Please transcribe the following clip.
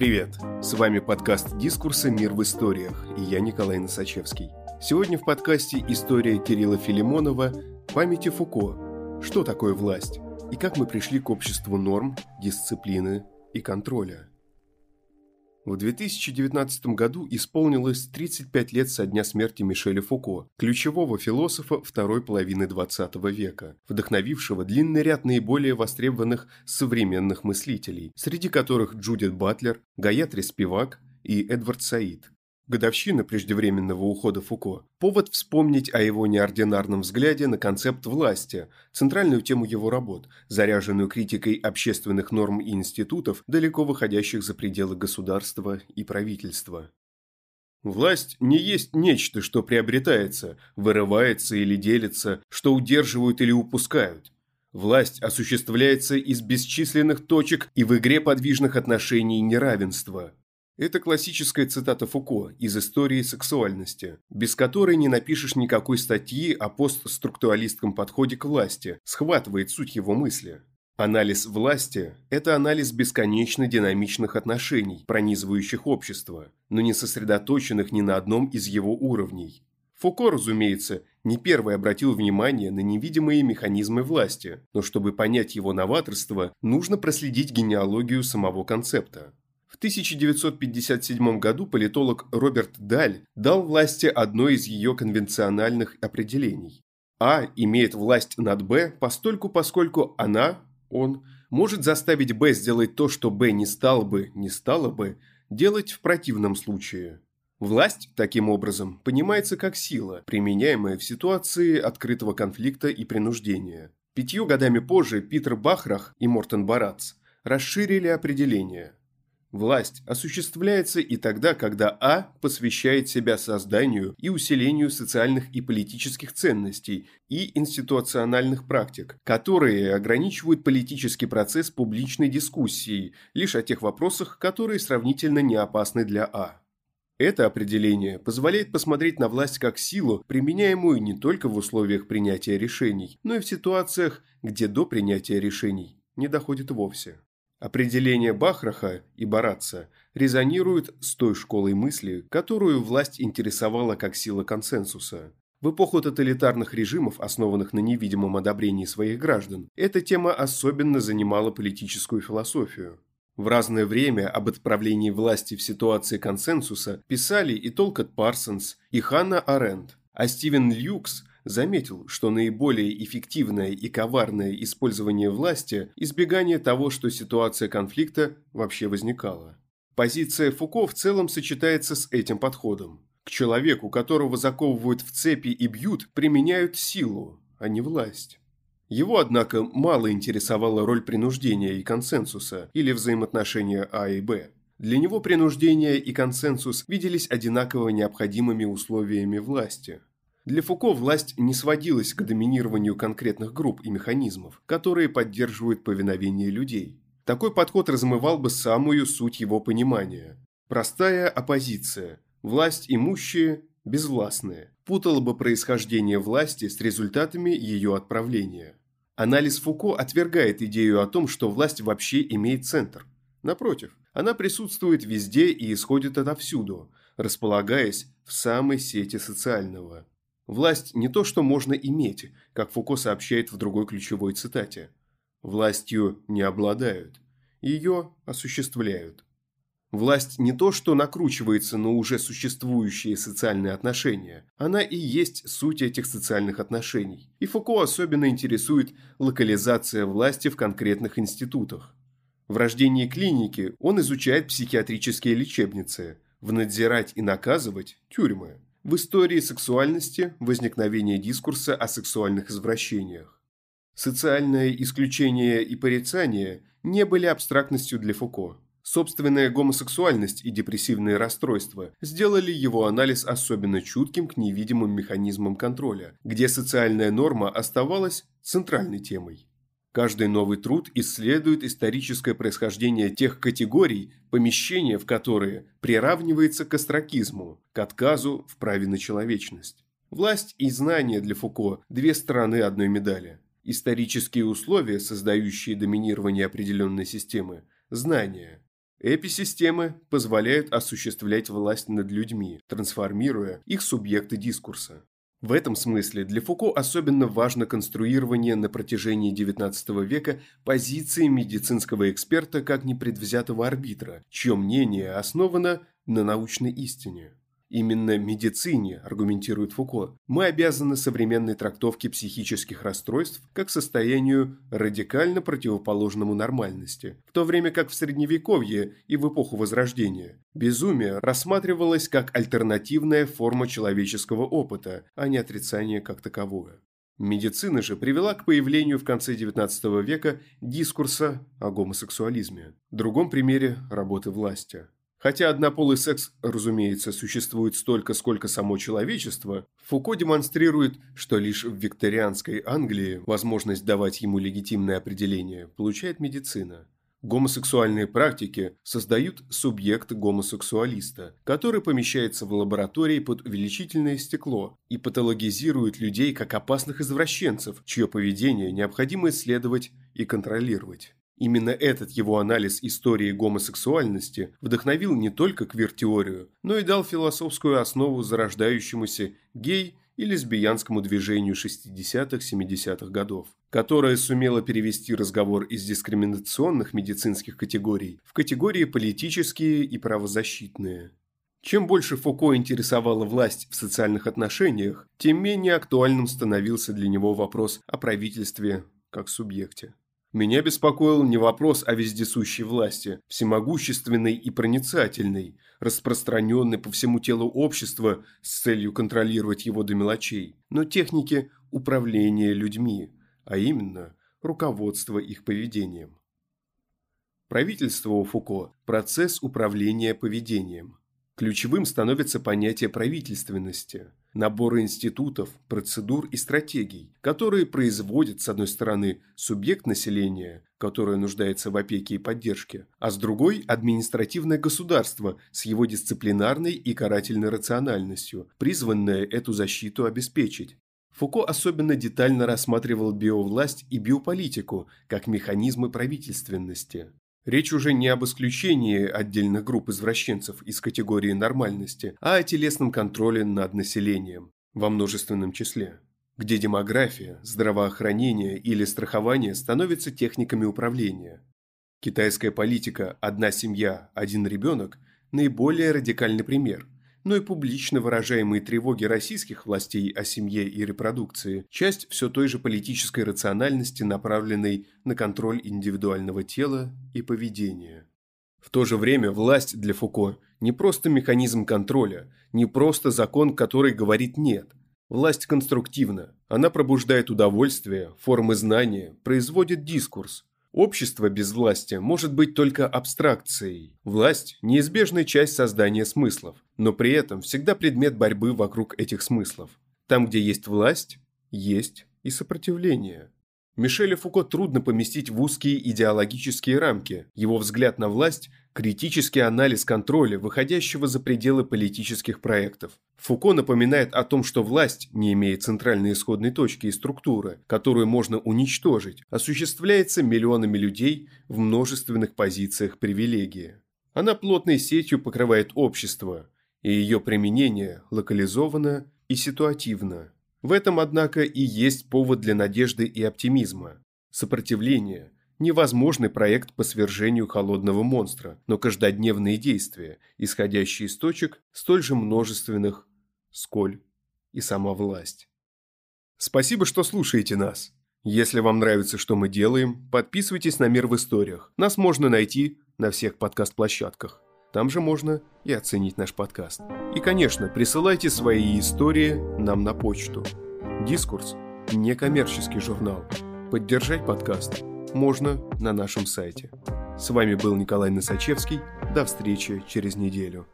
Привет! С вами подкаст «Дискурсы. Мир в историях» и я Николай Носачевский. Сегодня в подкасте история Кирилла Филимонова «Памяти Фуко. Что такое власть?» и как мы пришли к обществу норм, дисциплины и контроля. В 2019 году исполнилось 35 лет со дня смерти Мишеля Фуко, ключевого философа второй половины XX века, вдохновившего длинный ряд наиболее востребованных современных мыслителей, среди которых Джудит Батлер, Гаятри Спивак и Эдвард Саид. Годовщина преждевременного ухода Фуко – повод вспомнить о его неординарном взгляде на концепт власти, центральную тему его работ, заряженную критикой общественных норм и институтов, далеко выходящих за пределы государства и правительства. Власть не есть нечто, что приобретается, вырывается или делится, что удерживают или упускают. Власть осуществляется из бесчисленных точек и в игре подвижных отношений неравенства – это классическая цитата Фуко из истории сексуальности, без которой не напишешь никакой статьи о постструктуралистском подходе к власти, схватывает суть его мысли. Анализ власти – это анализ бесконечно динамичных отношений, пронизывающих общество, но не сосредоточенных ни на одном из его уровней. Фуко, разумеется, не первый обратил внимание на невидимые механизмы власти, но чтобы понять его новаторство, нужно проследить генеалогию самого концепта. В 1957 году политолог Роберт Даль дал власти одно из ее конвенциональных определений. А имеет власть над Б постольку, поскольку она, он, может заставить Б сделать то, что Б не стал бы, не стало бы, делать в противном случае. Власть, таким образом, понимается как сила, применяемая в ситуации открытого конфликта и принуждения. Пятью годами позже Питер Бахрах и Мортен Барац расширили определение – Власть осуществляется и тогда, когда А посвящает себя созданию и усилению социальных и политических ценностей и институциональных практик, которые ограничивают политический процесс публичной дискуссии лишь о тех вопросах, которые сравнительно не опасны для А. Это определение позволяет посмотреть на власть как силу, применяемую не только в условиях принятия решений, но и в ситуациях, где до принятия решений не доходит вовсе. Определение Бахраха и Баратца резонирует с той школой мысли, которую власть интересовала как сила консенсуса. В эпоху тоталитарных режимов, основанных на невидимом одобрении своих граждан, эта тема особенно занимала политическую философию. В разное время об отправлении власти в ситуации консенсуса писали и Толкот Парсонс, и Ханна Аренд, а Стивен Люкс заметил, что наиболее эффективное и коварное использование власти – избегание того, что ситуация конфликта вообще возникала. Позиция Фуко в целом сочетается с этим подходом. К человеку, которого заковывают в цепи и бьют, применяют силу, а не власть. Его, однако, мало интересовала роль принуждения и консенсуса или взаимоотношения А и Б. Для него принуждение и консенсус виделись одинаково необходимыми условиями власти – для Фуко власть не сводилась к доминированию конкретных групп и механизмов, которые поддерживают повиновение людей. Такой подход размывал бы самую суть его понимания. Простая оппозиция, власть имущие, безвластные, путала бы происхождение власти с результатами ее отправления. Анализ Фуко отвергает идею о том, что власть вообще имеет центр. Напротив, она присутствует везде и исходит отовсюду, располагаясь в самой сети социального. Власть не то, что можно иметь, как Фуко сообщает в другой ключевой цитате. Властью не обладают, ее осуществляют. Власть не то, что накручивается на уже существующие социальные отношения, она и есть суть этих социальных отношений. И Фуко особенно интересует локализация власти в конкретных институтах. В рождении клиники он изучает психиатрические лечебницы, в надзирать и наказывать – тюрьмы. В истории сексуальности возникновение дискурса о сексуальных извращениях. Социальное исключение и порицание не были абстрактностью для Фуко. Собственная гомосексуальность и депрессивные расстройства сделали его анализ особенно чутким к невидимым механизмам контроля, где социальная норма оставалась центральной темой. Каждый новый труд исследует историческое происхождение тех категорий, помещение в которые приравнивается к астракизму, к отказу в праве на человечность. Власть и знание для Фуко – две стороны одной медали. Исторические условия, создающие доминирование определенной системы – знания. Эписистемы позволяют осуществлять власть над людьми, трансформируя их субъекты дискурса. В этом смысле для Фуко особенно важно конструирование на протяжении XIX века позиции медицинского эксперта как непредвзятого арбитра, чье мнение основано на научной истине. Именно медицине, аргументирует Фуко, мы обязаны современной трактовке психических расстройств как состоянию радикально противоположному нормальности, в то время как в Средневековье и в эпоху Возрождения безумие рассматривалось как альтернативная форма человеческого опыта, а не отрицание как таковое. Медицина же привела к появлению в конце XIX века дискурса о гомосексуализме. Другом примере – работы власти. Хотя однополый секс, разумеется, существует столько, сколько само человечество, Фуко демонстрирует, что лишь в викторианской Англии возможность давать ему легитимное определение получает медицина. Гомосексуальные практики создают субъект гомосексуалиста, который помещается в лаборатории под увеличительное стекло и патологизирует людей как опасных извращенцев, чье поведение необходимо исследовать и контролировать. Именно этот его анализ истории гомосексуальности вдохновил не только квир-теорию, но и дал философскую основу зарождающемуся гей- и лесбиянскому движению 60-70-х годов, которое сумело перевести разговор из дискриминационных медицинских категорий в категории политические и правозащитные. Чем больше Фуко интересовала власть в социальных отношениях, тем менее актуальным становился для него вопрос о правительстве как субъекте. Меня беспокоил не вопрос о вездесущей власти, всемогущественной и проницательной, распространенной по всему телу общества с целью контролировать его до мелочей, но техники управления людьми, а именно руководство их поведением. Правительство у Фуко – процесс управления поведением. Ключевым становится понятие правительственности – набора институтов, процедур и стратегий, которые производят, с одной стороны, субъект населения, которое нуждается в опеке и поддержке, а с другой – административное государство с его дисциплинарной и карательной рациональностью, призванное эту защиту обеспечить. Фуко особенно детально рассматривал биовласть и биополитику как механизмы правительственности. Речь уже не об исключении отдельных групп извращенцев из категории нормальности, а о телесном контроле над населением во множественном числе, где демография, здравоохранение или страхование становятся техниками управления. Китайская политика «одна семья, один ребенок» – наиболее радикальный пример – но и публично выражаемые тревоги российских властей о семье и репродукции – часть все той же политической рациональности, направленной на контроль индивидуального тела и поведения. В то же время власть для Фуко не просто механизм контроля, не просто закон, который говорит «нет». Власть конструктивна, она пробуждает удовольствие, формы знания, производит дискурс, Общество без власти может быть только абстракцией. Власть – неизбежная часть создания смыслов, но при этом всегда предмет борьбы вокруг этих смыслов. Там, где есть власть, есть и сопротивление. Мишеля Фуко трудно поместить в узкие идеологические рамки. Его взгляд на власть – критический анализ контроля, выходящего за пределы политических проектов. Фуко напоминает о том, что власть не имеет центральной исходной точки и структуры, которую можно уничтожить, осуществляется миллионами людей в множественных позициях привилегии. Она плотной сетью покрывает общество, и ее применение локализовано и ситуативно. В этом, однако, и есть повод для надежды и оптимизма. Сопротивление – невозможный проект по свержению холодного монстра, но каждодневные действия, исходящие из точек столь же множественных, сколь и сама власть. Спасибо, что слушаете нас. Если вам нравится, что мы делаем, подписывайтесь на «Мир в историях». Нас можно найти на всех подкаст-площадках. Там же можно и оценить наш подкаст. И, конечно, присылайте свои истории нам на почту. Дискурс – некоммерческий журнал. Поддержать подкаст можно на нашем сайте. С вами был Николай Носачевский. До встречи через неделю.